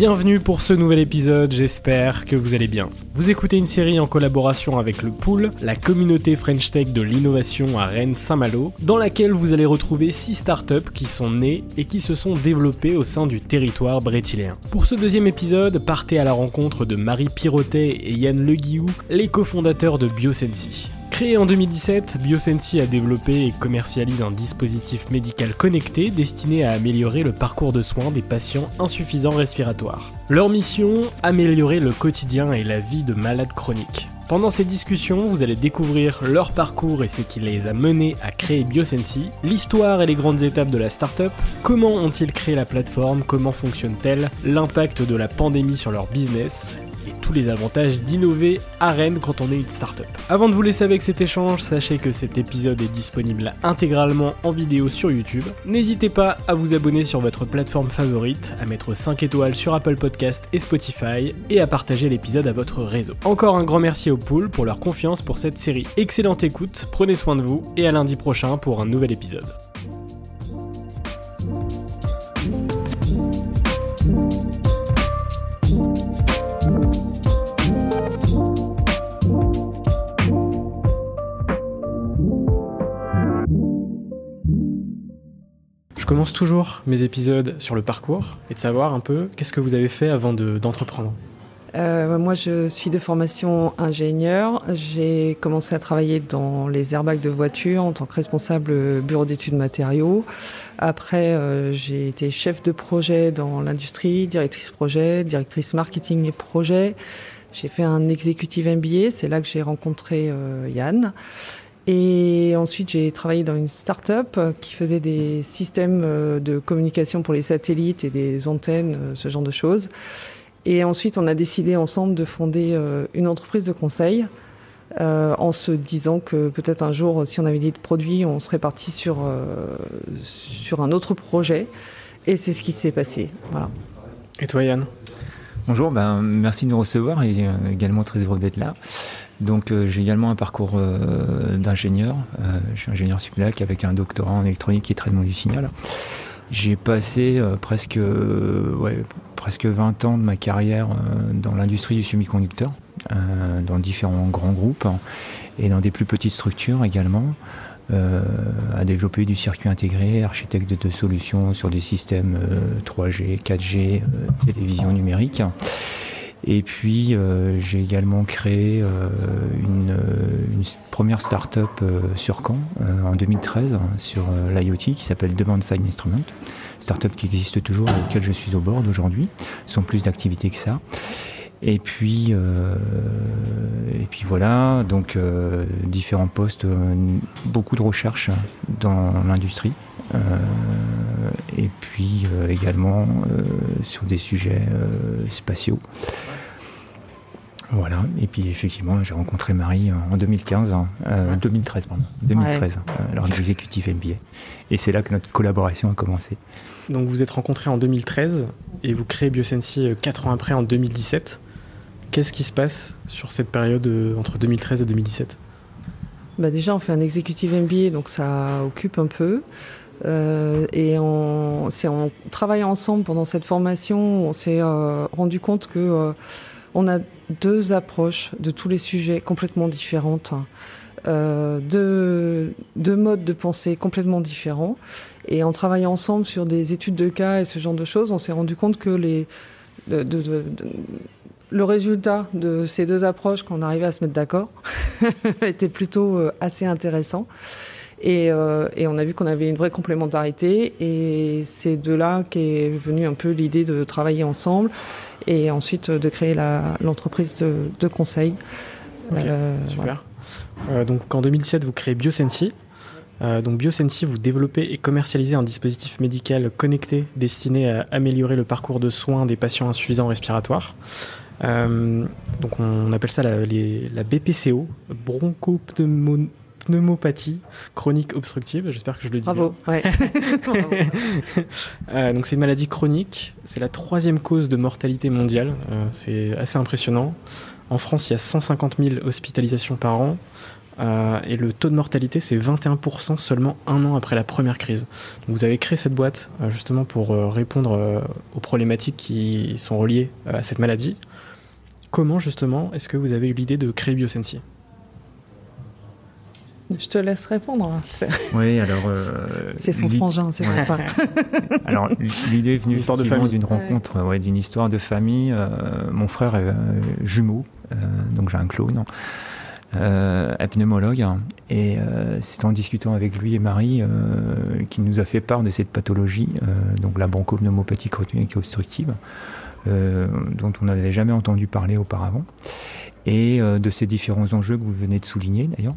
Bienvenue pour ce nouvel épisode, j'espère que vous allez bien. Vous écoutez une série en collaboration avec le Pool, la communauté French Tech de l'innovation à Rennes-Saint-Malo, dans laquelle vous allez retrouver 6 startups qui sont nées et qui se sont développées au sein du territoire brétiléen. Pour ce deuxième épisode, partez à la rencontre de Marie Pirotet et Yann Leguiou, les cofondateurs de Biosensi. Créé en 2017, Biosensi a développé et commercialise un dispositif médical connecté destiné à améliorer le parcours de soins des patients insuffisants respiratoires. Leur mission, améliorer le quotidien et la vie de malades chroniques. Pendant cette discussion, vous allez découvrir leur parcours et ce qui les a menés à créer Biosensi, l'histoire et les grandes étapes de la startup, comment ont-ils créé la plateforme, comment fonctionne-t-elle, l'impact de la pandémie sur leur business, tous les avantages d'innover à Rennes quand on est une startup. Avant de vous laisser avec cet échange, sachez que cet épisode est disponible intégralement en vidéo sur YouTube. N'hésitez pas à vous abonner sur votre plateforme favorite, à mettre 5 étoiles sur Apple Podcast et Spotify et à partager l'épisode à votre réseau. Encore un grand merci au Pool pour leur confiance pour cette série. Excellente écoute, prenez soin de vous et à lundi prochain pour un nouvel épisode. Commence toujours mes épisodes sur le parcours et de savoir un peu qu'est-ce que vous avez fait avant de- d'entreprendre. Euh, moi, je suis de formation ingénieur. J'ai commencé à travailler dans les airbags de voiture en tant que responsable bureau d'études matériaux. Après, euh, j'ai été chef de projet dans l'industrie, directrice projet, directrice marketing et projet. J'ai fait un executive MBA. C'est là que j'ai rencontré euh, Yann. Et ensuite, j'ai travaillé dans une start-up qui faisait des systèmes euh, de communication pour les satellites et des antennes, euh, ce genre de choses. Et ensuite, on a décidé ensemble de fonder euh, une entreprise de conseil euh, en se disant que peut-être un jour, si on avait dit de produits, on serait parti sur, euh, sur un autre projet. Et c'est ce qui s'est passé. Voilà. Et toi Yann? Bonjour, ben, merci de nous recevoir et également très heureux d'être là. Donc euh, j'ai également un parcours euh, d'ingénieur. Euh, je suis ingénieur Suplac avec un doctorat en électronique et traitement du signal. J'ai passé euh, presque, euh, ouais, presque 20 ans de ma carrière euh, dans l'industrie du semi-conducteur, dans différents grands groupes hein, et dans des plus petites structures également. euh, à développer du circuit intégré, architecte de solutions sur des systèmes euh, 3G, 4G, euh, télévision numérique. Et puis euh, j'ai également créé euh, une, euh, une première start-up sur Caen en 2013 hein, sur l'IoT qui s'appelle Demand Side Instrument. Start-up qui existe toujours et auquel je suis au bord aujourd'hui, sans plus d'activité que ça. Et puis, et puis voilà, donc différents postes, beaucoup de recherches dans l'industrie, et puis également sur des sujets spatiaux. Voilà, et puis effectivement, j'ai rencontré Marie en 2015, 2013, pardon, 2013, lors de l'exécutif MBA. Et c'est là que notre collaboration a commencé. Donc vous êtes rencontrés en 2013 et vous créez Biosensi 4 ans après en 2017. Qu'est-ce qui se passe sur cette période entre 2013 et 2017 bah Déjà, on fait un exécutif MBA, donc ça occupe un peu. Euh, et en travaillant ensemble pendant cette formation, on s'est euh, rendu compte que euh, on a deux approches de tous les sujets complètement différentes, hein. deux, modes de pensée complètement différents. Et en travaillant ensemble sur des études de cas et ce genre de choses, on s'est rendu compte que le résultat de ces deux approches, qu'on arrivait à se mettre d'accord, était plutôt assez intéressant. Et, euh, et, on a vu qu'on avait une vraie complémentarité. Et c'est de là qu'est venue un peu l'idée de travailler ensemble et ensuite de créer l'entreprise de, conseil. Euh, super. donc en 2017, vous créez Biosensi. donc Biosensi, vous développez et commercialisez un dispositif médical connecté destiné à améliorer le parcours de soins des patients insuffisants respiratoires. Euh, donc on appelle ça la, la BPCO, bronchopneumopathie chronique obstructive. J'espère que je le dis Bravo. bien. euh, donc c'est une maladie chronique. C'est la troisième cause de mortalité mondiale. Euh, c'est assez impressionnant. En France, il y a 150 000 hospitalisations par an. Euh, et le taux de mortalité, c'est 21% seulement un an après la première crise. Donc vous avez créé cette boîte justement pour répondre aux problématiques qui sont reliées à cette maladie. Comment justement est-ce que vous avez eu l'idée de créer Biosensi? Je te laisse répondre. Oui, alors. Euh, c'est son frangin, c'est ça. alors, l'idée est venue d'une rencontre, d'une histoire de famille. Euh, mon frère est euh, jumeau, donc j'ai un clone, un pneumologue. Et c'est en discutant avec lui et Marie qu'il nous a fait part de cette pathologie, donc la bronchopneumopathie chronique obstructive. Euh, dont on n'avait jamais entendu parler auparavant, et euh, de ces différents enjeux que vous venez de souligner d'ailleurs.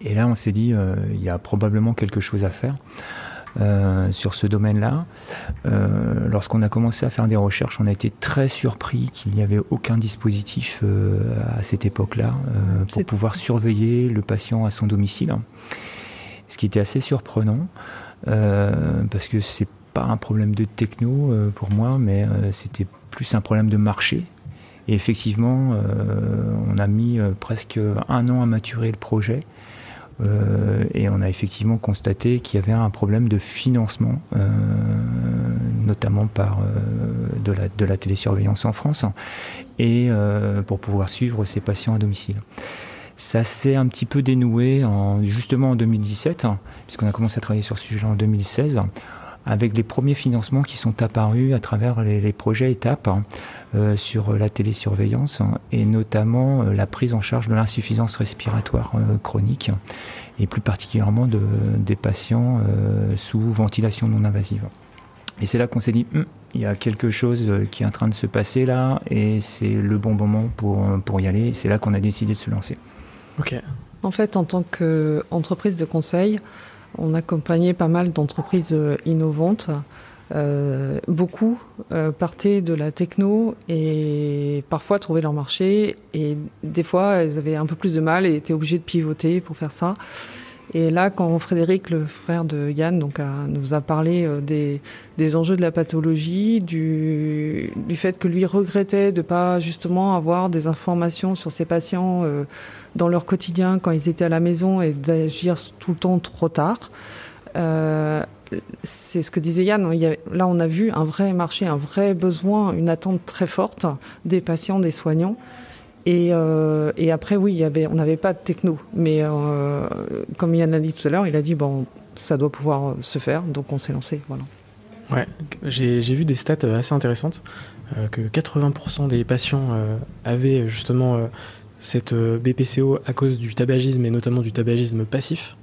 Et là, on s'est dit, euh, il y a probablement quelque chose à faire. sur ce domaine-là. Lorsqu'on a commencé à faire des recherches, on a été très surpris qu'il n'y avait aucun dispositif à cette époque-là pour pouvoir surveiller le patient à son domicile. Ce qui était assez surprenant, parce que c'est un problème de techno euh, pour moi, mais euh, c'était plus un problème de marché. Et effectivement, euh, on a mis presque un an à maturer le projet. Et on a effectivement constaté qu'il y avait un problème de financement, notamment par de, la, de la télésurveillance en France, et pour pouvoir suivre ces patients à domicile. Ça s'est un petit peu dénoué en, justement en 2017, puisqu'on a commencé à travailler sur ce sujet en 2016 avec les premiers financements qui sont apparus à travers les, projets étapes hein, euh, sur la télésurveillance hein, et notamment euh, la prise en charge de l'insuffisance respiratoire euh, chronique et plus particulièrement de, des patients sous ventilation non invasive. Et c'est là qu'on s'est dit, hum, il y a quelque chose qui est en train de se passer là et c'est le bon moment pour, pour y aller. C'est là qu'on a décidé de se lancer. Ok. En fait, en tant qu'entreprise de conseil, on accompagnait pas mal d'entreprises euh, innovantes. Euh, beaucoup euh, partaient de la techno et parfois trouvaient leur marché et des fois elles avaient un peu plus de mal et étaient obligées de pivoter pour faire ça. Et là, quand Frédéric, le frère de Yann, donc, nous a parlé euh, des, enjeux de la pathologie, du, fait que lui regrettait de pas justement avoir des informations sur ses patients euh, dans leur quotidien quand ils étaient à la maison et d'agir tout le temps trop tard. Euh, c'est ce que disait Yann. Là, on a vu un vrai marché, un vrai besoin, une attente très forte des patients, des soignants. Euh, et, après, oui, on n'avait pas de techno. Mais euh, comme Yann a dit tout à l'heure, il a dit, bon, ça doit pouvoir se faire, donc on s'est lancé. Voilà. Ouais, j'ai vu des stats assez intéressantes, euh, que 80% des patients avaient justement cette BPCO à cause du tabagisme et notamment du tabagisme passif.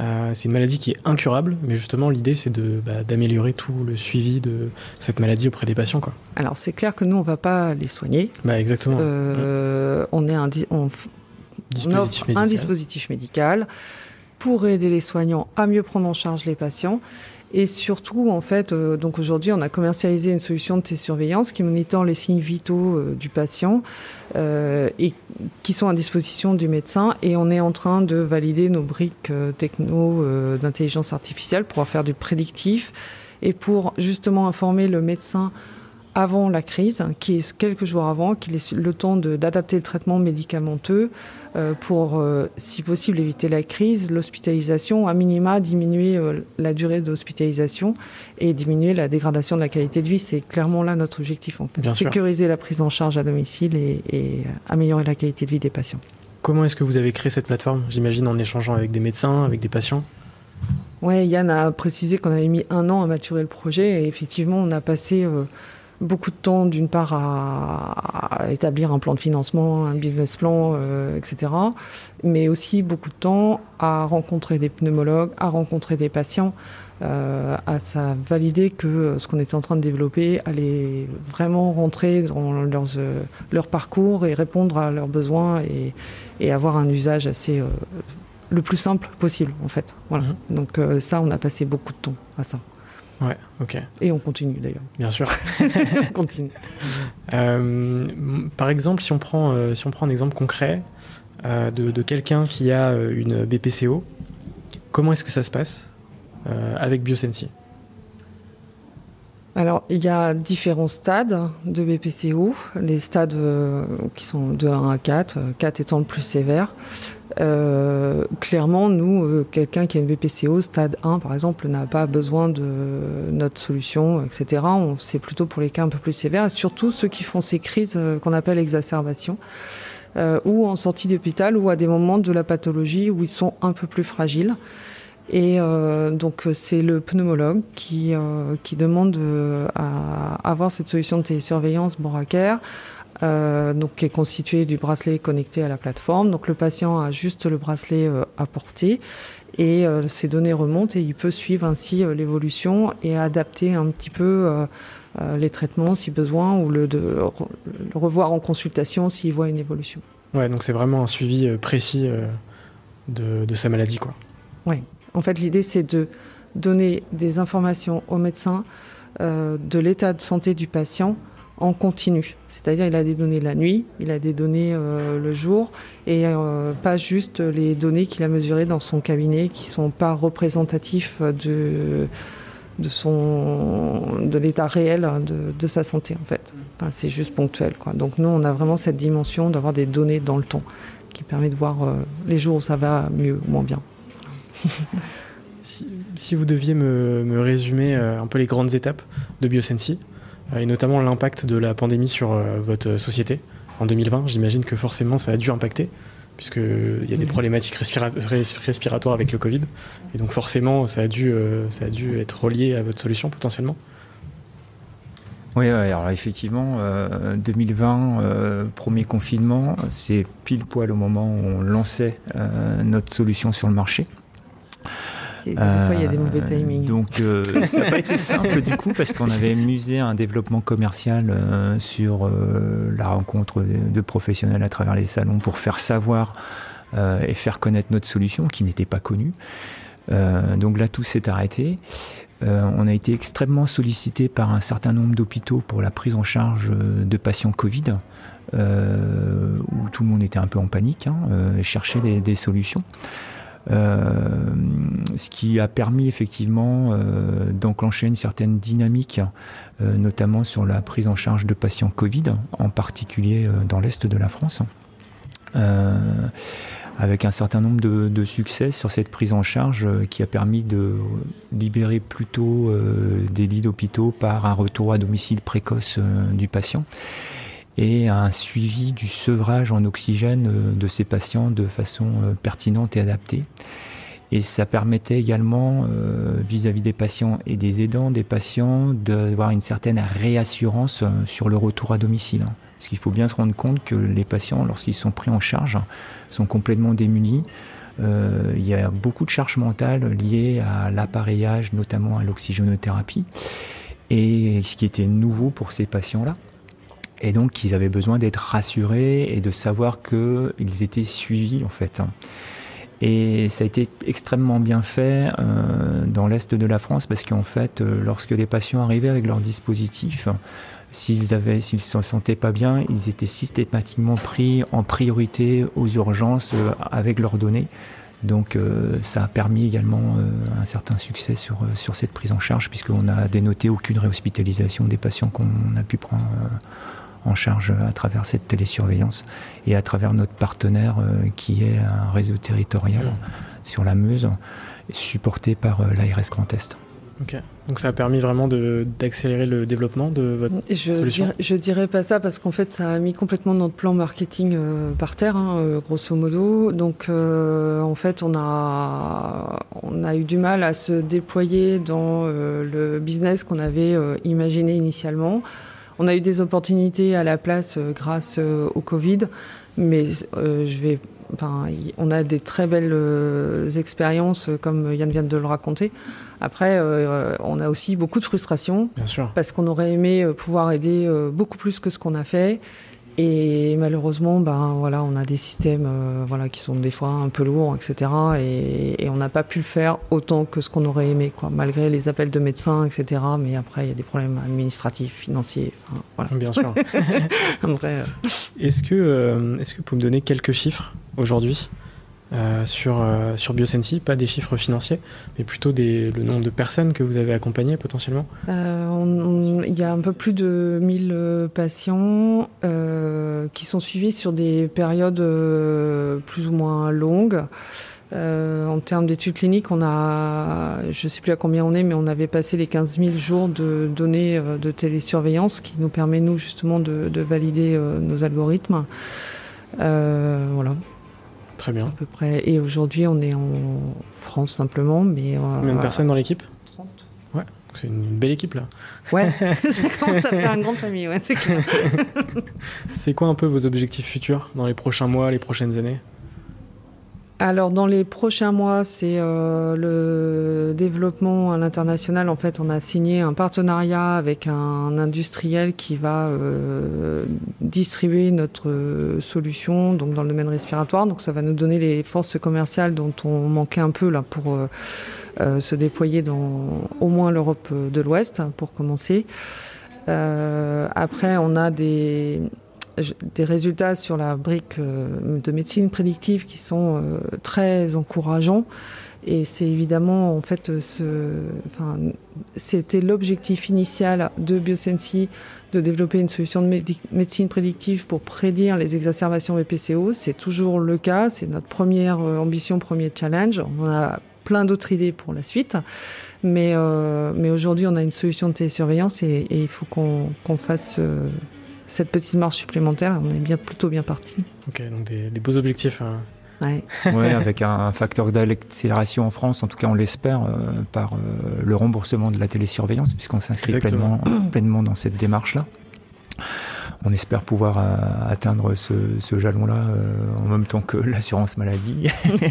Euh, c'est une maladie qui est incurable, mais justement l'idée c'est de, bah, d'améliorer tout le suivi de cette maladie auprès des patients. Quoi. Alors c'est clair que nous on va pas les soigner. Bah, exactement. Euh, on est un, on, dispositif, médical. un dispositif médical pour aider les soignants à mieux prendre en charge les patients. Et surtout, en fait, euh, donc aujourd'hui, on a commercialisé une solution de télésurveillance qui monitore les signes vitaux euh, du patient euh, et qui sont à disposition du médecin. Et on est en train de valider nos briques techno d'intelligence artificielle pour faire du prédictif et pour justement informer le médecin avant la crise, qui est quelques jours avant, qu'il ait le temps d'adapter le traitement médicamenteux pour, euh, si possible, éviter la crise, l'hospitalisation, à minima diminuer euh, la durée d'hospitalisation et diminuer la dégradation de la qualité de vie. C'est clairement là notre objectif, en fait. Sécuriser la prise en charge à domicile et, et améliorer la qualité de vie des patients. Comment est-ce que vous avez créé cette plateforme J'imagine en échangeant avec des médecins, avec des patients? Oui, Yann a précisé qu'on avait mis un an à maturer le projet et effectivement, on a passé beaucoup de temps, d'une part, à, établir un plan de financement, un business plan, euh, etc. Mais aussi beaucoup de temps à rencontrer des pneumologues, à rencontrer des patients, euh, à ça valider que ce qu'on était en train de développer allait vraiment rentrer dans leurs, euh, leur parcours et répondre à leurs besoins et, et avoir un usage assez le plus simple possible, en fait. Voilà. Mm-hmm. Donc ça, on a passé beaucoup de temps à ça. Ouais, ok. Et on continue d'ailleurs. Bien sûr. on continue. Euh, par exemple, si on prend, euh, si on prend un exemple concret euh, de, quelqu'un qui a une BPCO, comment est-ce que ça se passe avec BioSensi? Alors, il y a différents stades de BPCO, les stades qui sont de 1 à 4, 4 étant le plus sévère. Euh, clairement, nous, euh, quelqu'un qui a une BPCO stade 1, par exemple, n'a pas besoin de notre solution, etc. C'est plutôt pour les cas un peu plus sévères, et surtout ceux qui font ces crises euh, qu'on appelle exacerbations, ou en sortie d'hôpital, ou à des moments de la pathologie où ils sont un peu plus fragiles. Et donc c'est le pneumologue qui, qui demande à avoir cette solution de télésurveillance boracaire euh, donc qui est constitué du bracelet connecté à la plateforme. Donc le patient a juste le bracelet euh, à porter et euh, ces données remontent et il peut suivre ainsi l'évolution et adapter un petit peu les traitements si besoin ou le, de, revoir en consultation s'il voit une évolution. Ouais, donc c'est vraiment un suivi précis de, de, sa maladie, quoi. Oui. En fait, l'idée c'est de donner des informations au médecin de l'état de santé du patient en continu. C'est-à-dire il a des données la nuit, il a des données euh, le jour, et euh, pas juste les données qu'il a mesurées dans son cabinet qui sont pas représentatifs de de l'état réel de, sa santé en fait. c'est juste ponctuel quoi. Donc nous on a vraiment cette dimension d'avoir des données dans le temps qui permet de voir euh, les jours où ça va mieux ou moins bien. si, vous deviez me, me résumer un peu les grandes étapes de Biosensi, et notamment l'impact de la pandémie sur euh, votre société en 2020. J'imagine que forcément ça a dû impacter, puisqu'il y a des problématiques respiratoires avec le Covid. Et donc forcément, ça a dû, euh, ça a dû être relié à votre solution potentiellement. Oui, alors effectivement, 2020, premier confinement, c'est pile poil au moment où on lançait notre solution sur le marché. Des fois, il y a des mauvais timings. Donc, euh, ça n'a pas été simple du coup, parce qu'on avait musé un développement commercial euh, sur euh, la rencontre de, professionnels à travers les salons pour faire savoir et faire connaître notre solution qui n'était pas connue. donc là, tout s'est arrêté. on a été extrêmement sollicité par un certain nombre d'hôpitaux pour la prise en charge de patients Covid, où tout le monde était un peu en panique hein, et cherchait des, des solutions. Euh, ce qui a permis effectivement euh, d'enclencher une certaine dynamique, euh, notamment sur la prise en charge de patients Covid, en particulier dans l'Est de la France. avec un certain nombre de, succès sur cette prise en charge qui a permis de libérer plutôt des lits d'hôpitaux par un retour à domicile précoce du patient et un suivi du sevrage en oxygène euh, de ces patients de façon euh, pertinente et adaptée. Et ça permettait également, euh, vis-à-vis des patients et des aidants des patients, d'avoir une certaine réassurance sur le retour à domicile. Parce qu'il faut bien se rendre compte que les patients, lorsqu'ils sont pris en charge, sont complètement démunis. il y a beaucoup de charges mentales liées à l'appareillage, notamment à l'oxygénothérapie. Et ce qui était nouveau pour ces patients-là, et donc ils avaient besoin d'être rassurés et de savoir qu'ils étaient suivis en fait. Et ça a été extrêmement bien fait euh, dans l'est de la France parce qu'en fait, euh, lorsque les patients arrivaient avec leur dispositif, s'ils avaient, s'ils se sentaient pas bien, ils étaient systématiquement pris en priorité aux urgences euh, avec leurs données. Donc ça a permis également un certain succès sur, sur cette prise en charge puisqu'on a dénoté aucune réhospitalisation des patients qu'on a pu prendre en charge à travers cette télésurveillance et à travers notre partenaire euh, qui est un réseau territorial mmh. sur la Meuse, supporté par euh, l'ARS Grand Est. Ok, donc ça a permis vraiment d'accélérer le développement de votre je solution? dirais, Je dirais pas ça parce qu'en fait ça a mis complètement notre plan marketing euh, par terre, hein, grosso modo. Donc en fait on a, on a eu du mal à se déployer dans le business qu'on avait imaginé initialement. On a eu des opportunités à la place euh, grâce euh, au Covid, mais euh, je vais Enfin, on a des très belles expériences, comme Yann vient de le raconter. Après, on a aussi beaucoup de frustration, parce qu'on aurait aimé pouvoir aider beaucoup plus que ce qu'on a fait. Et malheureusement, ben voilà, on a des systèmes euh, voilà qui sont des fois un peu lourds, etc. Et, on n'a pas pu le faire autant que ce qu'on aurait aimé, quoi, malgré les appels de médecins, etc. Mais après, il y a des problèmes administratifs, financiers, voilà. Bien sûr. Euh, est-ce que, euh, est-ce que vous pouvez me donner quelques chiffres aujourd'hui? Euh, sur, euh, Biosensi, pas des chiffres financiers, mais plutôt des, le nombre de personnes que vous avez accompagnées potentiellement euh, Il y a un peu plus de 1000 patients qui sont suivis sur des périodes plus ou moins longues. en termes d'études cliniques, on a, je ne sais plus à combien on est, mais on avait passé les 15 000 jours de données de télésurveillance qui nous permet, nous, justement, de, de valider nos algorithmes. voilà. Très bien. À peu près. Et aujourd'hui, on est en France simplement. Mais, euh, Combien de personnes dans l'équipe 30. Ouais, c'est une belle équipe là. Ouais, ça commence à faire une grande famille, ouais, c'est clair. c'est quoi un peu vos objectifs futurs dans les prochains mois, les prochaines années? Alors dans les prochains mois, c'est euh, le développement à l'international. En fait, on a signé un partenariat avec un industriel qui va euh, distribuer notre solution donc dans le domaine respiratoire. Donc ça va nous donner les forces commerciales dont on manquait un peu là pour euh, se déployer dans au moins l'Europe de l'Ouest pour commencer. après, on a des des résultats sur la brique euh, de médecine prédictive qui sont euh, très encourageants. Et c'est évidemment, en fait, c'était l'objectif initial de Biosensi de développer une solution de médecine prédictive pour prédire les exacerbations BPCO. C'est toujours le cas. C'est notre première euh, ambition, premier challenge. On a plein d'autres idées pour la suite. Mais, mais aujourd'hui, on a une solution de télésurveillance et, et il faut qu'on fasse cette petite marche supplémentaire, on est bien, plutôt bien parti. Ok, donc des, beaux objectifs. Hein. Ouais. avec un facteur d'accélération en France, en tout cas on l'espère, euh, par euh, le remboursement de la télésurveillance, puisqu'on s'inscrit pleinement, pleinement dans cette démarche-là on espère pouvoir euh, atteindre ce, jalon-là euh, en même temps que l'assurance maladie.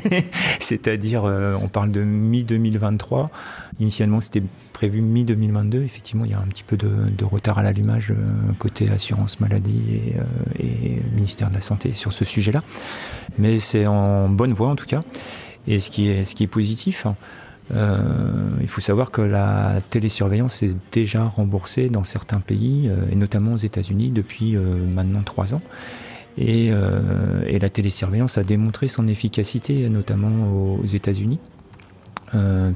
C'est-à-dire, euh, on parle de mi-2023. Initialement, c'était prévu mi-2022. Effectivement, il y a un petit peu de, retard à l'allumage côté assurance maladie et, ministère de la Santé sur ce sujet-là. Mais c'est en bonne voie en tout cas. Et ce qui ce qui est positif, euh, il faut savoir que la télésurveillance est déjà remboursée dans certains pays, euh, et notamment aux États-Unis, depuis euh, maintenant trois ans. Et, la télésurveillance a démontré son efficacité, notamment aux États-Unis.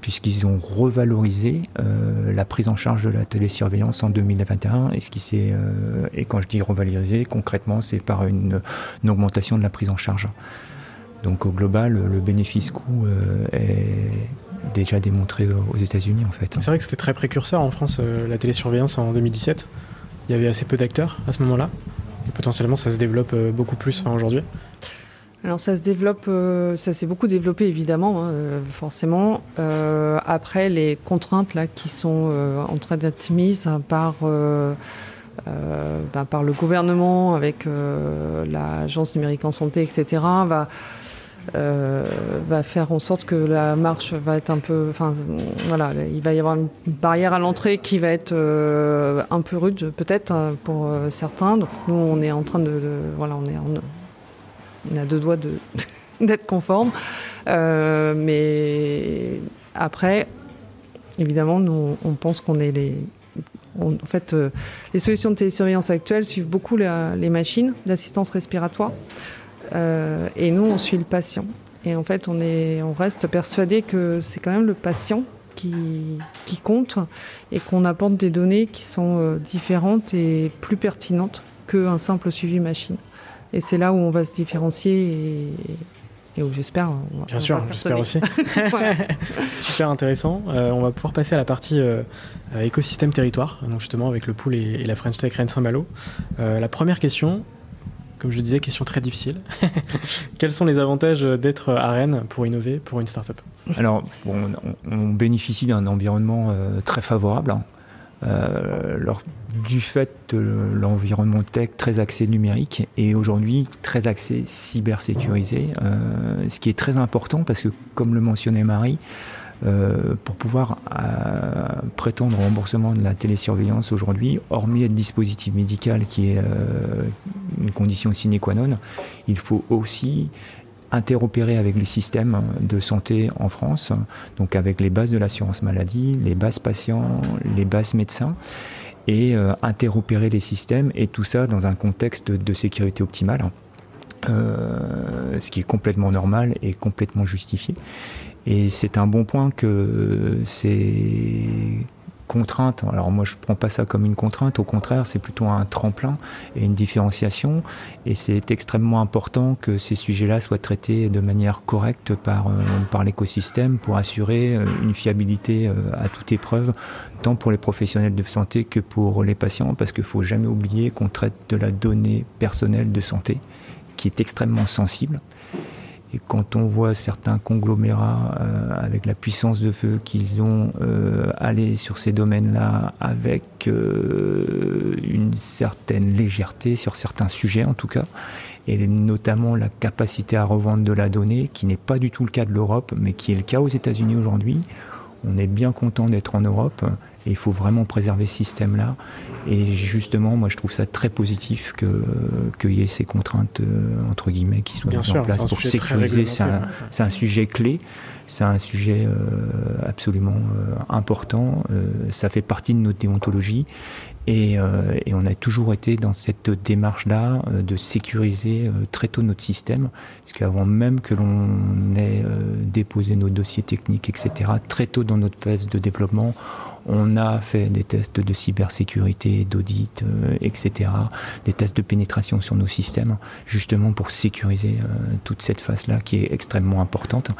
puisqu'ils ont revalorisé la prise en charge de la télésurveillance en 2021. Et, ce qui et quand je dis revalorisé, concrètement, c'est par une, augmentation de la prise en charge. Donc au global, le bénéfice coût est déjà démontré aux États-Unis en fait. C'est vrai que c'était très précurseur en France, euh, la télésurveillance en 2017. Il y avait assez peu d'acteurs à ce moment-là. Et potentiellement, ça se développe euh, beaucoup plus aujourd'hui. Alors ça se développe, euh, ça s'est beaucoup développé évidemment, hein, forcément. après les contraintes là qui sont en train d'être mises par ben, par le gouvernement avec l'agence numérique en santé, etc. va euh, va faire en sorte que la marche va être un peu, enfin voilà, il va y avoir une barrière à l'entrée qui va être euh, un peu rude peut-être euh, pour certains. Donc nous on est en train de, voilà, on est on a deux doigts d'être conforme. mais après, évidemment, nous, on pense qu'on est les, en fait, les solutions de télésurveillance actuelles suivent beaucoup les machines d'assistance respiratoire. Et nous, on suit le patient. Et en fait, on, est, on reste persuadé que c'est quand même le patient qui, qui compte et qu'on apporte des données qui sont euh, différentes et plus pertinentes qu'un simple suivi machine. Et c'est là où on va se différencier et, où j'espère. Bien sûr, j'espère aussi. Super intéressant. Euh, on va pouvoir passer à la partie euh, écosystème territoire, donc justement avec le pool et, la French Tech Rennes Saint-Malo. la première question, comme je disais, question très difficile. Quels sont les avantages d'être à Rennes pour innover pour une startup? Alors, on, bénéficie d'un environnement euh, très favorable. Hein. Euh, du fait de l'environnement tech très axé numérique et aujourd'hui très axé cybersécurisé, euh, ce qui est très important parce que, comme le mentionnait Marie, pour pouvoir prétendre au remboursement de la télésurveillance aujourd'hui, hormis être dispositif médical qui est une condition sine qua non, il faut aussi interopérer avec les systèmes de santé en France, donc avec les bases de l'assurance maladie, les bases patients, les bases médecins, et interopérer les systèmes, et tout ça dans un contexte de sécurité optimale, ce qui est complètement normal et complètement justifié. Et c'est un bon point que ces contraintes, alors moi je ne prends pas ça comme une contrainte, au contraire c'est plutôt un tremplin et une différenciation. Et c'est extrêmement important que ces sujets-là soient traités de manière correcte par, euh, l'écosystème pour assurer euh, une fiabilité euh, à toute épreuve, tant pour les professionnels de santé que pour les patients, parce qu'il ne faut jamais oublier qu'on traite de la donnée personnelle de santé qui est extrêmement sensible et quand on voit certains conglomérats euh, avec la puissance de feu qu'ils ont euh, allé sur ces domaines-là avec euh, une certaine légèreté sur certains sujets en tout cas, et notamment la capacité à revendre de la donnée, qui n'est pas du tout le cas de l'Europe, mais qui est le cas aux États-Unis aujourd'hui. On est bien content d'être en Europe et il faut vraiment préserver ce système-là. Et justement, moi, je trouve ça très positif qu'il y ait ces contraintes, euh, entre guillemets, qui soient mises en place pour sécuriser. C'est un, sujet clé, c'est un sujet euh, absolument euh, important. ça fait partie de notre déontologie. Et, et, on a toujours été dans cette démarche-là de sécuriser très tôt notre système, parce qu'avant même que l'on ait déposé nos dossiers techniques, etc., très tôt dans notre phase de développement, on a fait des tests de cybersécurité, d'audit, euh, etc., des tests de pénétration sur nos systèmes, justement pour sécuriser euh, toute cette phase-là qui est extrêmement importante.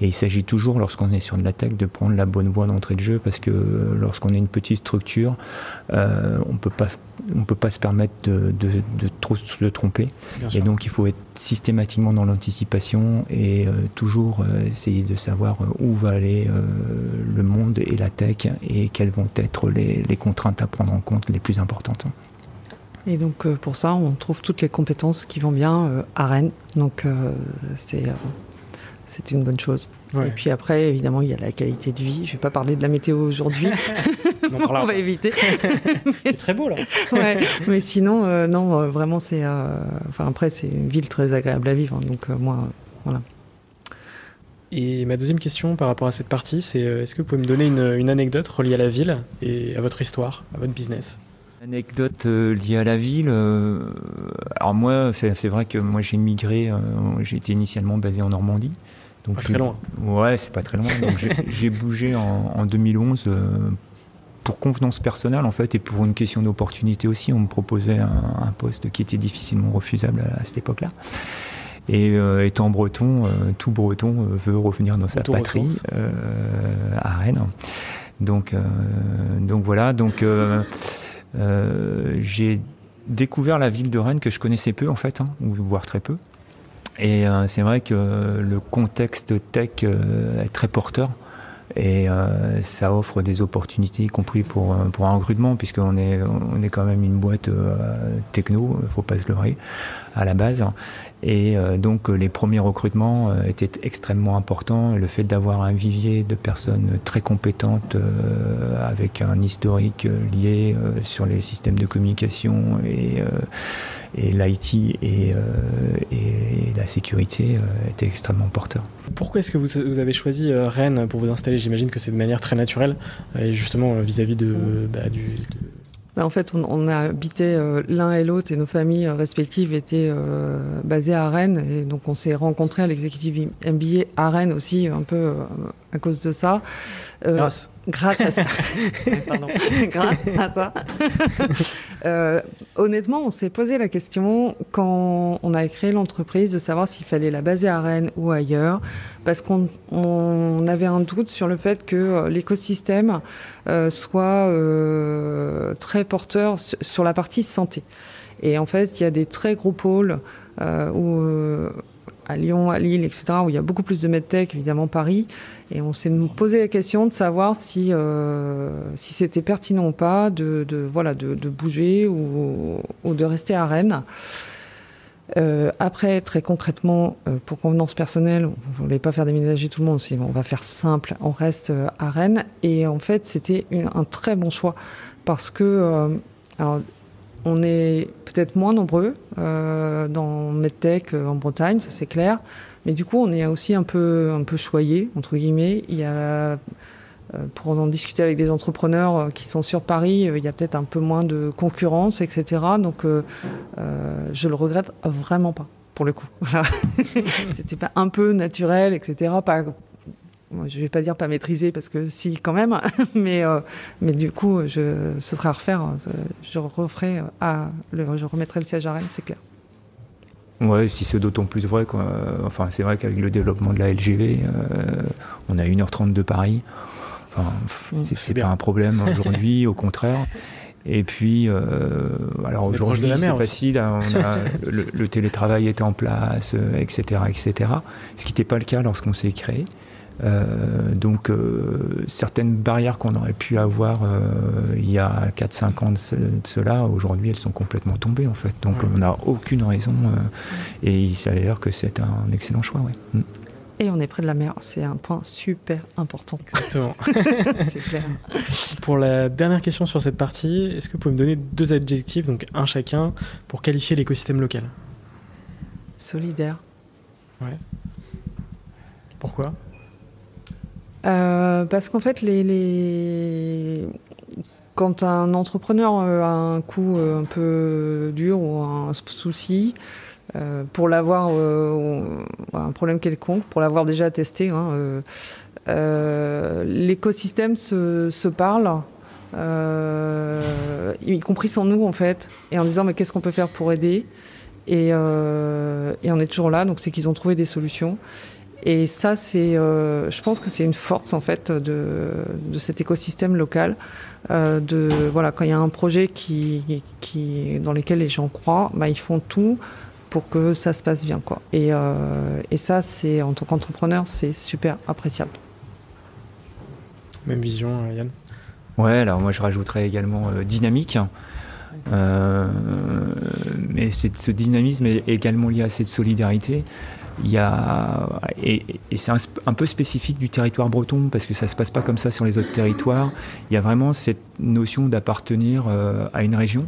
Et il s'agit toujours, lorsqu'on est sur de l'attaque, de prendre la bonne voie d'entrée de jeu, parce que euh, lorsqu'on est une petite structure, on peut pas on peut pas se permettre de, trop se tromper. et donc il faut être systématiquement dans l'anticipation et toujours essayer de savoir où va aller le monde et la tech et quelles vont être les, contraintes à prendre en compte les plus importantes. Et donc euh, pour ça, on trouve toutes les compétences qui vont bien euh, à Rennes. Donc euh, c'est c'est une bonne chose. Et puis après, évidemment, il y a la qualité de vie. Je ne vais pas parler de la météo aujourd'hui. on va éviter. c'est très beau là. mais sinon, non, vraiment, c'est. enfin, après, c'est une ville très agréable à vivre. Hein. donc, moi, voilà. Et ma deuxième question par rapport à cette partie, c'est euh, est-ce que vous pouvez me donner une, anecdote reliée à la ville et à votre histoire, à votre business? Anecdote euh, liée à la ville. Euh, alors moi, c'est vrai que moi j'ai migré, j'ai été initialement basé en Normandie. Donc pas très loin. Ouais, c'est pas très loin. Donc j'ai bougé en, 2011 pour convenance personnelle en fait et pour une question d'opportunité aussi. On me proposait un, un, poste qui était difficilement refusable à cette époque-là. Et euh, étant breton, euh, tout breton euh, veut revenir dans sa patrie, à Rennes. Donc, donc voilà, donc j'ai découvert la ville de Rennes que je connaissais peu en fait, hein, ou voire très peu. Et c'est vrai que le contexte tech est très porteur et euh, ça offre des opportunités, y compris pour, euh, pour un recrutement, puisqu'on est, on est quand même une boîte euh, techno, il faut pas se leurrer, à la base. Et donc les premiers recrutements étaient extrêmement importants. Et le fait d'avoir un vivier de personnes très compétentes, avec un historique lié sur les systèmes de communication et et l'IT et, et, la sécurité étaient extrêmement porteurs. Pourquoi est-ce que vous, avez choisi Rennes pour vous installer? J'imagine que c'est de manière très naturelle, et justement vis-à-vis de, bah, du, bah, en fait, on, on a habité euh, l'un et l'autre et nos familles respectives étaient euh, basées à Rennes. Et donc, on s'est rencontrés à l'exécutif MBA à Rennes aussi, un peu euh, à cause de ça. Grâce. Grâce à ça. Pardon. Grâce à ça. Euh, honnêtement, on s'est posé la question quand on a créé l'entreprise de savoir s'il fallait la baser à Rennes ou ailleurs, parce qu'on on avait un doute sur le fait que euh, l'écosystème euh, soit très porteur sur la partie santé. Et en fait, il y a des très gros pôles où à Lyon, à Lille, etc., où il y a beaucoup plus de medtech, évidemment Paris. Et on s'est posé la question de savoir si, euh, si c'était pertinent ou pas de, voilà, de, bouger ou, de rester à Rennes. Euh, après, très concrètement, euh, pour convenance personnelle, on ne voulait pas faire déménager tout le monde, on va faire simple, on reste à Rennes. Et en fait, c'était un très bon choix parce que on est peut-être moins nombreux euh, dans MedTech euh, en Bretagne, ça c'est clair. Mais du coup, on est aussi un peu, un peu choyé, entre guillemets. Il y a, euh, pour en discuter avec des entrepreneurs qui sont sur Paris, il y a peut-être un peu moins de concurrence, etc. Donc, je le regrette vraiment pas, pour le coup. C'était pas un peu naturel, etc. Pas, je vais pas dire pas maîtriser parce que si quand même, mais euh, mais du coup, je, ce sera à refaire. Je referai à, le, je remettrai le siège à Rennes, c'est clair. Ouais, si c'est d'autant plus vrai, quoi. Enfin, c'est vrai qu'avec le développement de la LGV, euh, on a 1h30 de Paris. Enfin, c'est pas un problème aujourd'hui, au contraire. Et puis, euh, alors aujourd'hui, c'est facile, hein, on a, le, le, télétravail était en place, etc., etc. Ce qui n'était pas le cas lorsqu'on s'est créé. Euh, donc euh, certaines barrières qu'on aurait pu avoir euh, il y a 4-5 ans de, ce, de cela, aujourd'hui elles sont complètement tombées en fait. Donc ouais. on n'a aucune raison et il s'avère que c'est un excellent choix. Ouais. Mm. Et on est près de la mer, c'est un point super important. Exactement. c'est clair. Pour la dernière question sur cette partie, est-ce que vous pouvez me donner deux adjectifs, donc un chacun, pour qualifier l'écosystème local? Solidaire. Ouais. Pourquoi? Euh, parce qu'en fait, les, les, quand un entrepreneur a un coup un peu dur ou un souci, euh, pour l'avoir, euh, un problème quelconque, pour l'avoir déjà testé, hein, euh, l'écosystème se, parle, y compris sans nous en fait, et en disant mais qu'est-ce qu'on peut faire pour aider? Et on est toujours là, donc c'est qu'ils ont trouvé des solutions. Et ça, c'est, euh, je pense que c'est une force en fait de, de cet écosystème local. Euh, de voilà, quand il y a un projet qui, qui dans lequel les gens croient, bah, ils font tout pour que ça se passe bien, quoi. Et, euh, et ça, c'est en tant qu'entrepreneur, c'est super appréciable. Même vision, Yann? Ouais, alors moi je rajouterais également euh, dynamique. Euh, mais ce dynamisme est également lié à cette solidarité il y a et, c'est un, peu spécifique du territoire breton parce que ça se passe pas comme ça sur les autres territoires. Il y a vraiment cette notion d'appartenir euh, à une région.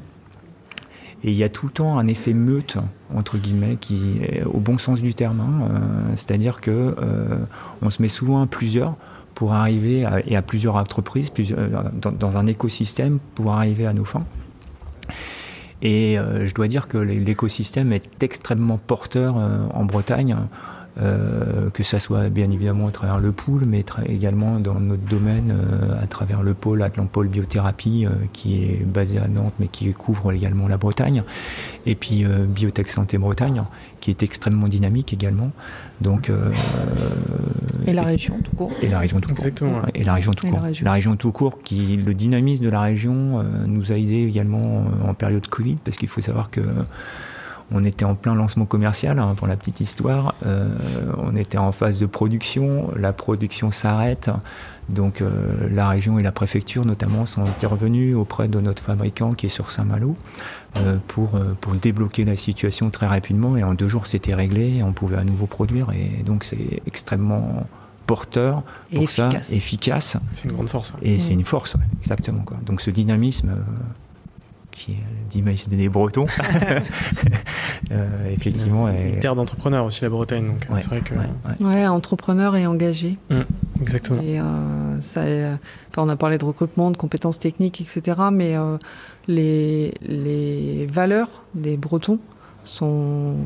Et il y a tout le temps un effet meute entre guillemets qui est au bon sens du terme, hein, euh, c'est-à-dire que euh, on se met souvent à plusieurs pour arriver à, et à plusieurs entreprises, dans un écosystème pour arriver à nos fins. Et euh, je dois dire que l'écosystème est extrêmement porteur euh, en Bretagne, euh, que ça soit bien évidemment à travers le pool, mais également dans notre domaine euh, à travers le pôle Atlampol Biothérapie, qui est basé à Nantes, mais qui couvre également la Bretagne, et puis Biotech Santé Bretagne, qui est extrêmement dynamique également. Donc, et la région tout court. Et la région tout court. Exactement. Et la région tout court. La région. la région. tout court, qui le dynamisme de la région euh, nous a aidé également euh, en période Covid, parce qu'il faut savoir que on était en plein lancement commercial, hein, pour la petite histoire. Euh, on était en phase de production, la production s'arrête. Donc euh, la région et la préfecture notamment sont intervenus auprès de notre fabricant qui est sur Saint-Malo euh, pour, pour débloquer la situation très rapidement et en deux jours c'était réglé et on pouvait à nouveau produire et donc c'est extrêmement porteur pour et ça, efficace. efficace. C'est une grande force. Ouais. Et mmh. c'est une force, ouais, exactement. Quoi. Donc ce dynamisme, qui est d'Imaïs des Bretons. effectivement. Une terre d'entrepreneurs aussi, la Bretagne. Donc, c'est vrai que... ouais, entrepreneur et engagé. Mmh, exactement. Et ça, on a parlé de recrutement, de compétences techniques, etc. Mais les, les valeurs des Bretons sont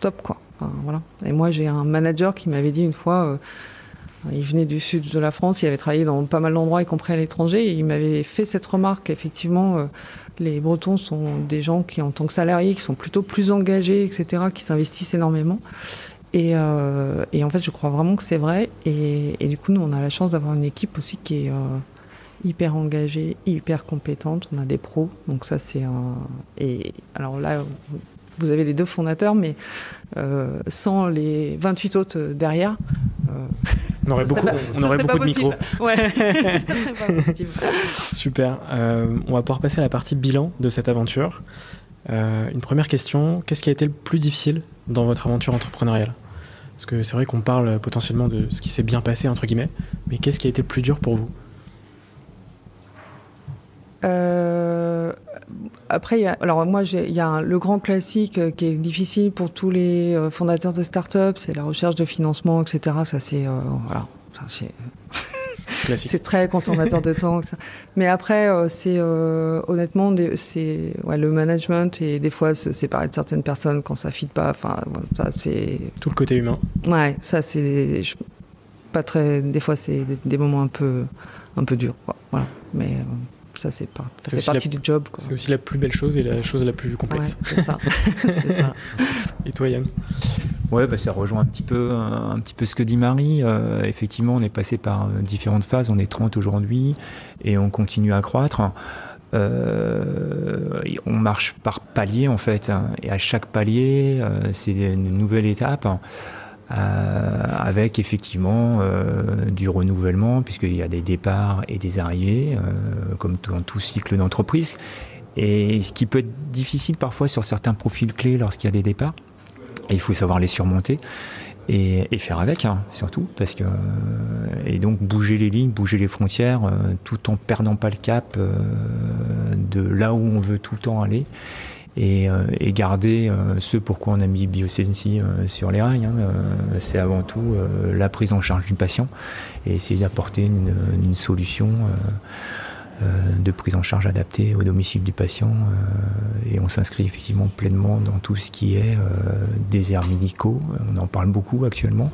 top, quoi. voilà. Et moi, j'ai un manager qui m'avait dit une fois, euh, il venait du sud de la France, il avait travaillé dans pas mal d'endroits, y compris à l'étranger, il m'avait fait cette remarque. Effectivement, euh, les Bretons sont des gens qui, en tant que salariés, qui sont plutôt plus engagés, etc., qui s'investissent énormément. Et, euh, et, en fait, je crois vraiment que c'est vrai. Et, du coup, nous, on a la chance d'avoir une équipe aussi qui est hyper engagée, hyper compétente. On a des pros, donc ça, c'est un. Et alors là, vous avez les deux fondateurs, mais euh, sans les 28 autres derrière. Euh, on aurait beaucoup, on aurait beaucoup de micros. Ouais, Super. Euh, on va pouvoir passer à la partie bilan de cette aventure. une première question qu'est-ce qui a été le plus difficile dans votre aventure entrepreneuriale? Parce que c'est vrai qu'on parle potentiellement de ce qui s'est bien passé, entre guillemets, mais qu'est-ce qui a été le plus dur pour vous? Euh, après, y a, alors moi, il y a le grand classique euh, qui est difficile pour tous les euh, fondateurs de start-up, c'est la recherche de financement, etc. Ça, c'est voilà, c'est c'est très consommateur de temps. Mais après, c'est honnêtement, c'est ouais, le management et des fois se séparer de certaines personnes quand ça fit pas. Enfin, ça c'est tout le côté humain. Ouais, ça c'est pas très. Des fois, c'est des, moments un peu un peu durs. Quoi. Voilà, mais ça, c'est pas, ça fait partie du job. C'est aussi la plus belle chose et la chose la plus complexe. c'est ça. Et toi, Yann? Ouais, bah, ça rejoint un petit peu, un, petit peu ce que dit Marie. Euh, effectivement, on est passé par euh, différentes phases. On est 30 aujourd'hui et on continue à croître. Euh, on marche par palier en fait, hein. et à chaque palier, c'est une nouvelle étape. Euh, avec effectivement euh, du renouvellement, puisqu'il y a des départs et des arrivées, euh, comme dans tout cycle d'entreprise. Et ce qui peut être difficile parfois sur certains profils clés lorsqu'il y a des départs, et il faut savoir les surmonter. Et, faire avec, hein, surtout, parce que et donc bouger les lignes, bouger les frontières, tout en perdant pas le cap de là où on veut tout le temps aller et, euh, et garder euh, ce pourquoi on a mis Biosensi euh, sur les rails. Hein, c'est avant tout la prise en charge du patient et essayer d'apporter une, une, solution de prise en charge adaptée au domicile du patient. et on s'inscrit effectivement pleinement dans tout ce qui est déserts médicaux. On en parle beaucoup actuellement,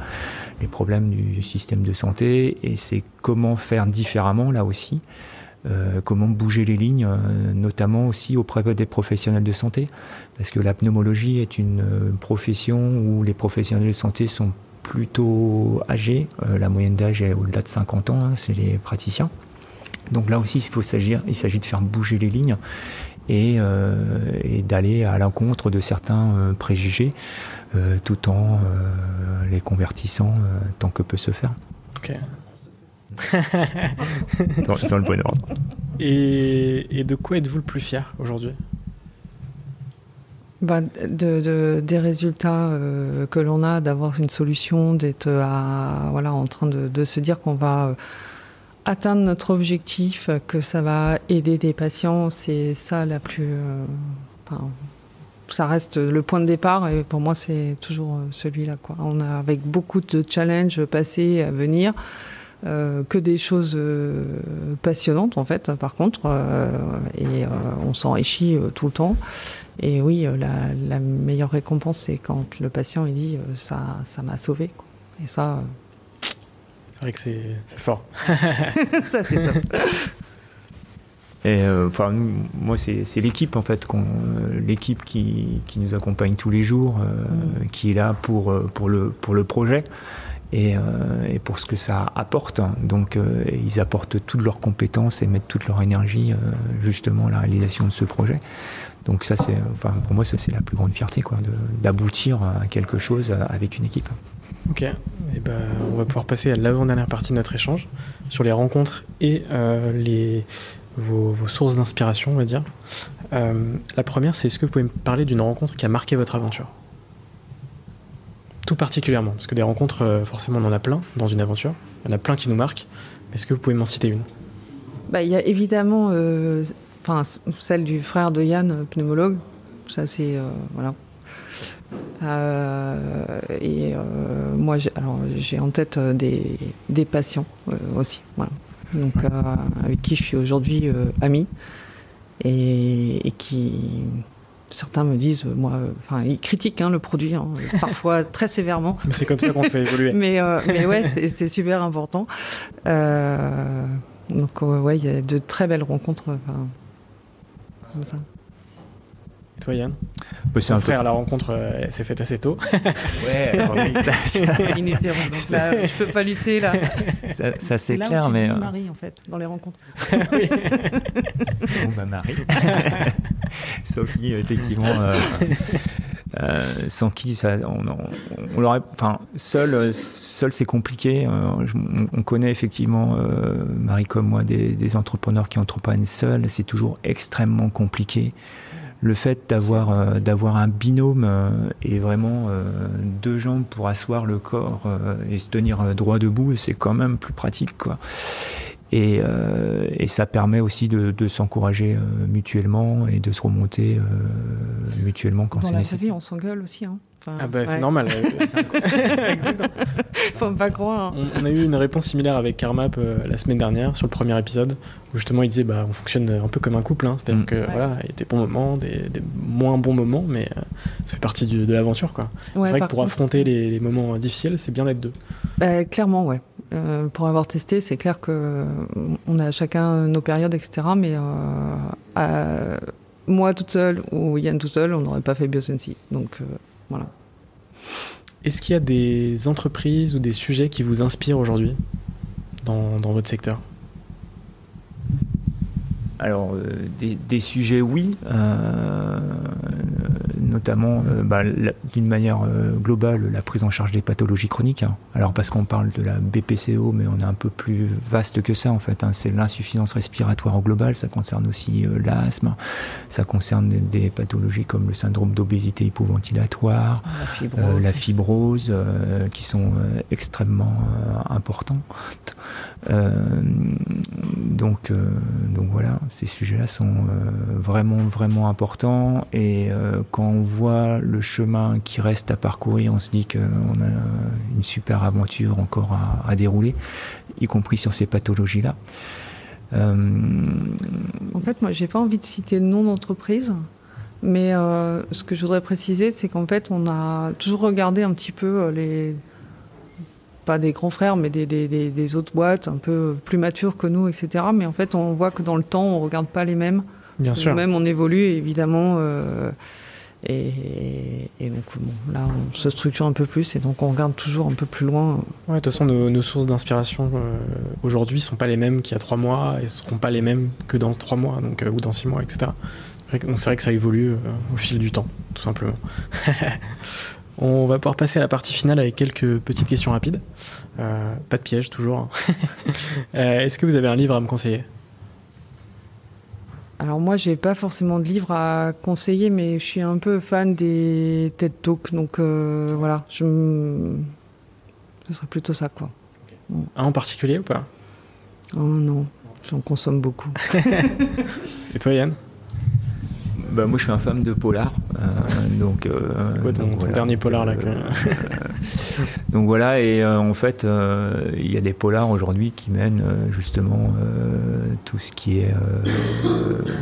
les problèmes du système de santé et c'est comment faire différemment là aussi. Euh, comment bouger les lignes, euh, notamment aussi auprès des professionnels de santé, parce que la pneumologie est une euh, profession où les professionnels de santé sont plutôt âgés, la moyenne d'âge est au-delà de 50 ans, hein, c'est les praticiens. Donc là aussi, il faut s'agir, il s'agit de faire bouger les lignes et, d'aller à l'encontre de certains préjugés, tout en les convertissant tant que peut se faire. dans, le bon ordre. Et, de quoi êtes-vous le plus fier aujourd'hui? Bah, de, des résultats euh, que l'on a, d'avoir une solution, d'être voilà, en train de, se dire qu'on va euh, atteindre notre objectif, que ça va aider des patients, c'est ça la plus. Euh, ça reste le point de départ et pour moi c'est toujours celui-là. Quoi. On a avec beaucoup de challenges passés à venir. Euh, que des choses euh, passionnantes en fait par contre euh, et on s'enrichit tout le temps et oui la, meilleure récompense c'est quand le patient il dit ça ça m'a sauvé et ça c'est vrai que c'est fort ça c'est top et enfin, moi, c'est l'équipe en fait, l'équipe qui, qui, nous accompagne tous les jours, mm. qui est là pour, pour, le, pour le projet. Euh, et, pour ce que ça apporte. Donc euh, ils apportent toutes leurs compétences et mettent toute leur énergie euh, justement à la réalisation de ce projet. Donc ça c'est, enfin pour moi ça c'est la plus grande fierté quoi, d'aboutir à quelque chose avec une équipe. Ok, et eh ben, on va pouvoir passer à l'avant-dernière partie de notre échange sur les rencontres et les, vos sources d'inspiration, on va dire. la première, c'est est-ce que vous pouvez me parler d'une rencontre qui a marqué votre aventure? Tout particulièrement Parce que des rencontres, euh, forcément, on en a plein dans une aventure. Il y en a plein qui nous marquent. Est-ce que vous pouvez m'en citer une? Bah, Il y a évidemment euh, enfin celle du frère de Yann, pneumologue. Ça c'est voilà. et moi, j'ai en tête des, des patients aussi, voilà. Donc avec qui je suis aujourd'hui amie et, et qui certains me disent, moi, enfin, ils critiquent hein, le produit, hein, parfois très sévèrement. Mais c'est comme ça qu'on fait évoluer. mais, euh, mais ouais, c'est super important. Euh, donc, ouais, il y a de très belles rencontres comme ça. Et toi, Yann? Bah, c'est un frère, la rencontre euh, s'est faite assez tôt. ouais, oui, donc là, je peux pas lutter là. Ça, ça c'est clair, mais. Marie en fait, dans les rencontres. bon bah Marie. Sophie, effectivement. Euh, euh, sans qui ça, on, on, l'aurait, enfin, seul, seul c'est compliqué. Euh, on, connaît effectivement, Marie comme moi, des, des entrepreneurs qui entreprennent seuls. C'est toujours extrêmement compliqué le fait d'avoir d'avoir un binôme et vraiment deux jambes pour asseoir le corps et se tenir droit debout, c'est quand même plus pratique quoi. Et, euh, et, ça permet aussi de, de s'encourager euh, mutuellement et de se remonter euh, mutuellement quand c'est nécessaire. Dans la on s'engueule aussi. Hein. ah bah c'est normal. Faut pas croire. On, on, a eu une réponse similaire avec Carmap la semaine dernière sur le premier épisode où justement il disait bah on fonctionne un peu comme un couple, hein. c'est-à-dire mm. que voilà il y a des bons moments, des, des moins bons moments, mais ça fait partie du, de l'aventure quoi. c'est vrai que pour affronter les, les, moments difficiles, c'est bien d'être deux. Bah, clairement ouais. Euh, pour avoir testé, c'est clair que on a chacun nos périodes, etc. Mais euh, moi toute seule ou Yann tout seul, on n'aurait pas fait Biosensi. Donc euh, voilà. Est-ce qu'il y a des entreprises ou des sujets qui vous inspirent aujourd'hui dans, dans, votre secteur? Alors, des, des, sujets, oui notamment euh, bah, d'une manière euh, globale la prise en charge des pathologies chroniques. Hein. Alors parce qu'on parle de la BPCO, mais on est un peu plus vaste que ça en fait. Hein. C'est l'insuffisance respiratoire globale, ça concerne aussi euh, l'asthme, ça concerne des, pathologies comme le syndrome d'obésité hypoventilatoire, la fibrose, qui sont extrêmement importantes. donc, donc voilà, ces sujets-là sont vraiment vraiment importants et quand on voit le chemin qui reste à parcourir, on se dit qu'on a une super aventure encore à, dérouler, y compris sur ces pathologies-là. Euh, en fait, moi, j'ai pas envie de citer de nom d'entreprise, mais euh, ce que je voudrais préciser, c'est qu'en fait, on a toujours regardé un petit peu euh, les pas des grands frères, mais des, des, autres boîtes un peu plus matures que nous, etc. Mais en fait, on voit que dans le temps, on regarde pas les mêmes. Bien sûr. Même on évolue, évidemment. Et, donc là, on se structure un peu plus et donc on regarde toujours un peu plus loin. Ouais, de toute façon, nos, sources d'inspiration euh, aujourd'hui sont pas les mêmes qu'il y a trois mois et seront pas les mêmes que dans trois mois donc, euh, ou dans six mois, etc. Donc c'est vrai que ça évolue euh, au fil du temps, tout simplement. on va pouvoir passer à la partie finale avec quelques petites questions rapides. pas de piège, toujours. Est-ce que vous avez un livre à me conseiller? Alors moi, j'ai pas forcément de livre à conseiller, mais je suis un peu fan des TED Talks, donc euh, voilà, je ce serait plutôt ça, quoi. Un en particulier ou pas? Oh non, j'en consomme beaucoup. Et toi, Yann? Bah, moi, je suis un fan de polar. Euh, donc, euh, quoi ton, dernier polar là euh, Donc voilà, et en fait, il y a des polars aujourd'hui qui mènent justement tout ce qui est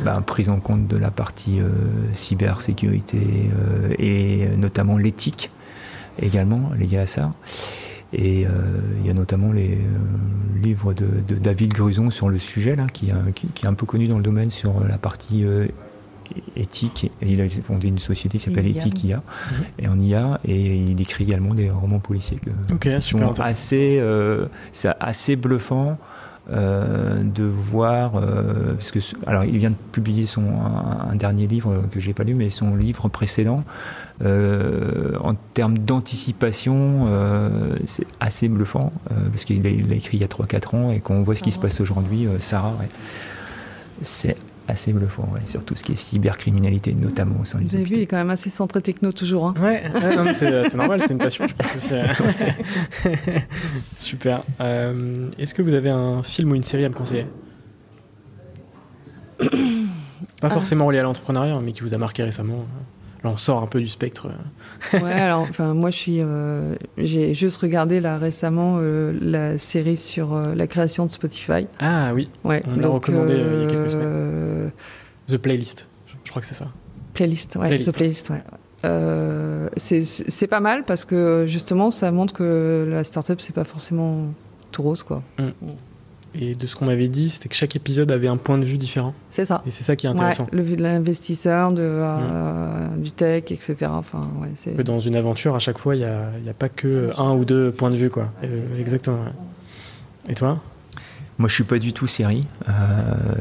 bah, prise en compte de la partie cybersécurité et notamment l'éthique également liée à ça. Et il y a notamment les livres de, David Gruson sur le sujet, là, qui, qui, qui, est un peu connu dans le domaine sur la partie éthique. Et il a fondé une société qui s'appelle Éthique IA, mhm. et en IA, et il écrit également des romans policiers qui sont assez, euh, c'est assez bluffant. Euh, de voir euh, parce que alors il vient de publier son un, dernier livre que j'ai pas lu mais son livre précédent en termes d'anticipation c'est assez bluffant parce qu'il l'a écrit il y a 3-4 ans et quand on voit ce qui se passe aujourd'hui Sarah ouais, c'est assez bluffant, ouais, sur tout ce qui est cybercriminalité, notamment au sein Vous avez vu, il est quand même assez centré techno toujours. Hein. Ouais, c'est normal, c'est une passion, je pense. Super. Euh, est-ce que vous avez un film ou une série à me conseiller Pas Ah. forcément relié à l'entrepreneuriat, mais qui vous a marqué récemment. Là, on sort un peu du spectre. Ouais, alors, enfin, moi, je suis, euh, j'ai juste regardé là récemment euh, la série sur euh, la création de Spotify. Ah oui, Ouais. On l'a recommandé, il y a quelques euh, The Playlist. Je crois que c'est ça. Playlist, ouais. Playlist. The playlist, ouais. C'est c'est pas mal parce que justement, ça montre que la startup, c'est pas forcément tout rose, quoi. Et de ce qu'on m'avait dit, c'était que chaque épisode avait un point de vue différent. C'est ça. Et c'est ça qui est Ouais, intéressant. le vue de l'investisseur, de, euh, du tech, etc. Enfin, ouais, c'est. Que dans une aventure, à chaque fois, il n'y a, y a pas que un ou deux points de vue. Quoi. Euh, exactement. ouais. Et toi? Moi, je suis pas du tout série. Euh,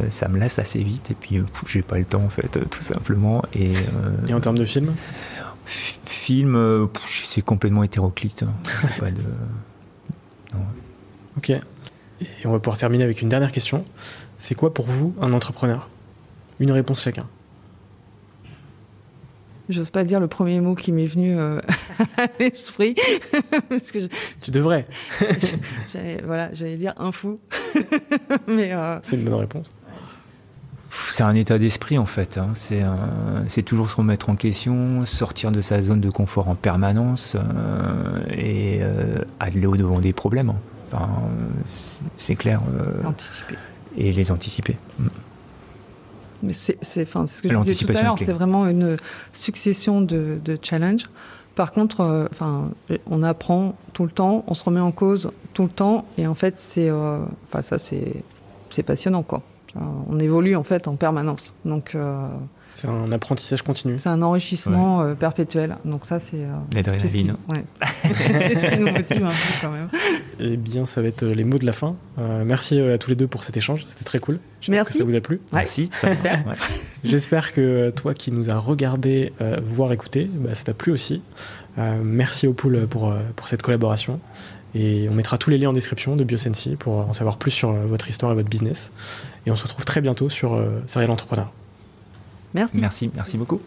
ça me lasse assez vite et puis euh, j'ai pas le temps en fait, tout simplement. Et, euh, Et en termes de film film, c'est complètement hétéroclite. hein. Pas de. Ok. Et on va pouvoir terminer avec une dernière question. C'est quoi pour vous un entrepreneur? Une réponse chacun. J'ose pas dire le premier mot qui m'est venu euh, à l'esprit. Parce que je- Tu devrais. j'allais, voilà, j'allais dire un fou. Mais euh, C'est une bonne réponse. C'est un état d'esprit en fait. hein. C'est un- c'est toujours se remettre en question, sortir de sa zone de confort en permanence euh, et euh, aller au devant des problèmes. hein. Enfin, c'est- clair. euh, anticiper. et les anticiper. Mm. Mais c'est, c'est, enfin, c'est ce que je disais tout à l'heure, c'est vraiment une succession de, de challenges. Par contre, euh, enfin, on apprend tout le temps, on se remet en cause tout le temps, et en fait, c'est, euh, enfin, ça, c'est, c'est passionnant, quoi. Euh, On évolue en fait en permanence, donc C'est un apprentissage continu. c'est un enrichissement euh, perpétuel. Donc ça, c'est, euh, c'est ce qui, L'adrénaline. ouais. c'est ce qui nous motive un peu quand même. Eh bien, ça va être les mots de la fin. Euh, merci euh, à tous les deux pour cet échange. C'était très cool. J'espère Merci. que ça vous a plu. Ouais. Merci. J'espère que euh, toi qui nous as regardé, euh, voire écouté, bah, ça t'a plu aussi. Euh, merci au pool pour, euh, pour cette collaboration. Et on mettra tous les liens en description de Biosensi pour en savoir plus sur euh, votre histoire et votre business. Et on se retrouve très bientôt sur euh, Serial Entrepreneur. Merci. Merci, merci beaucoup.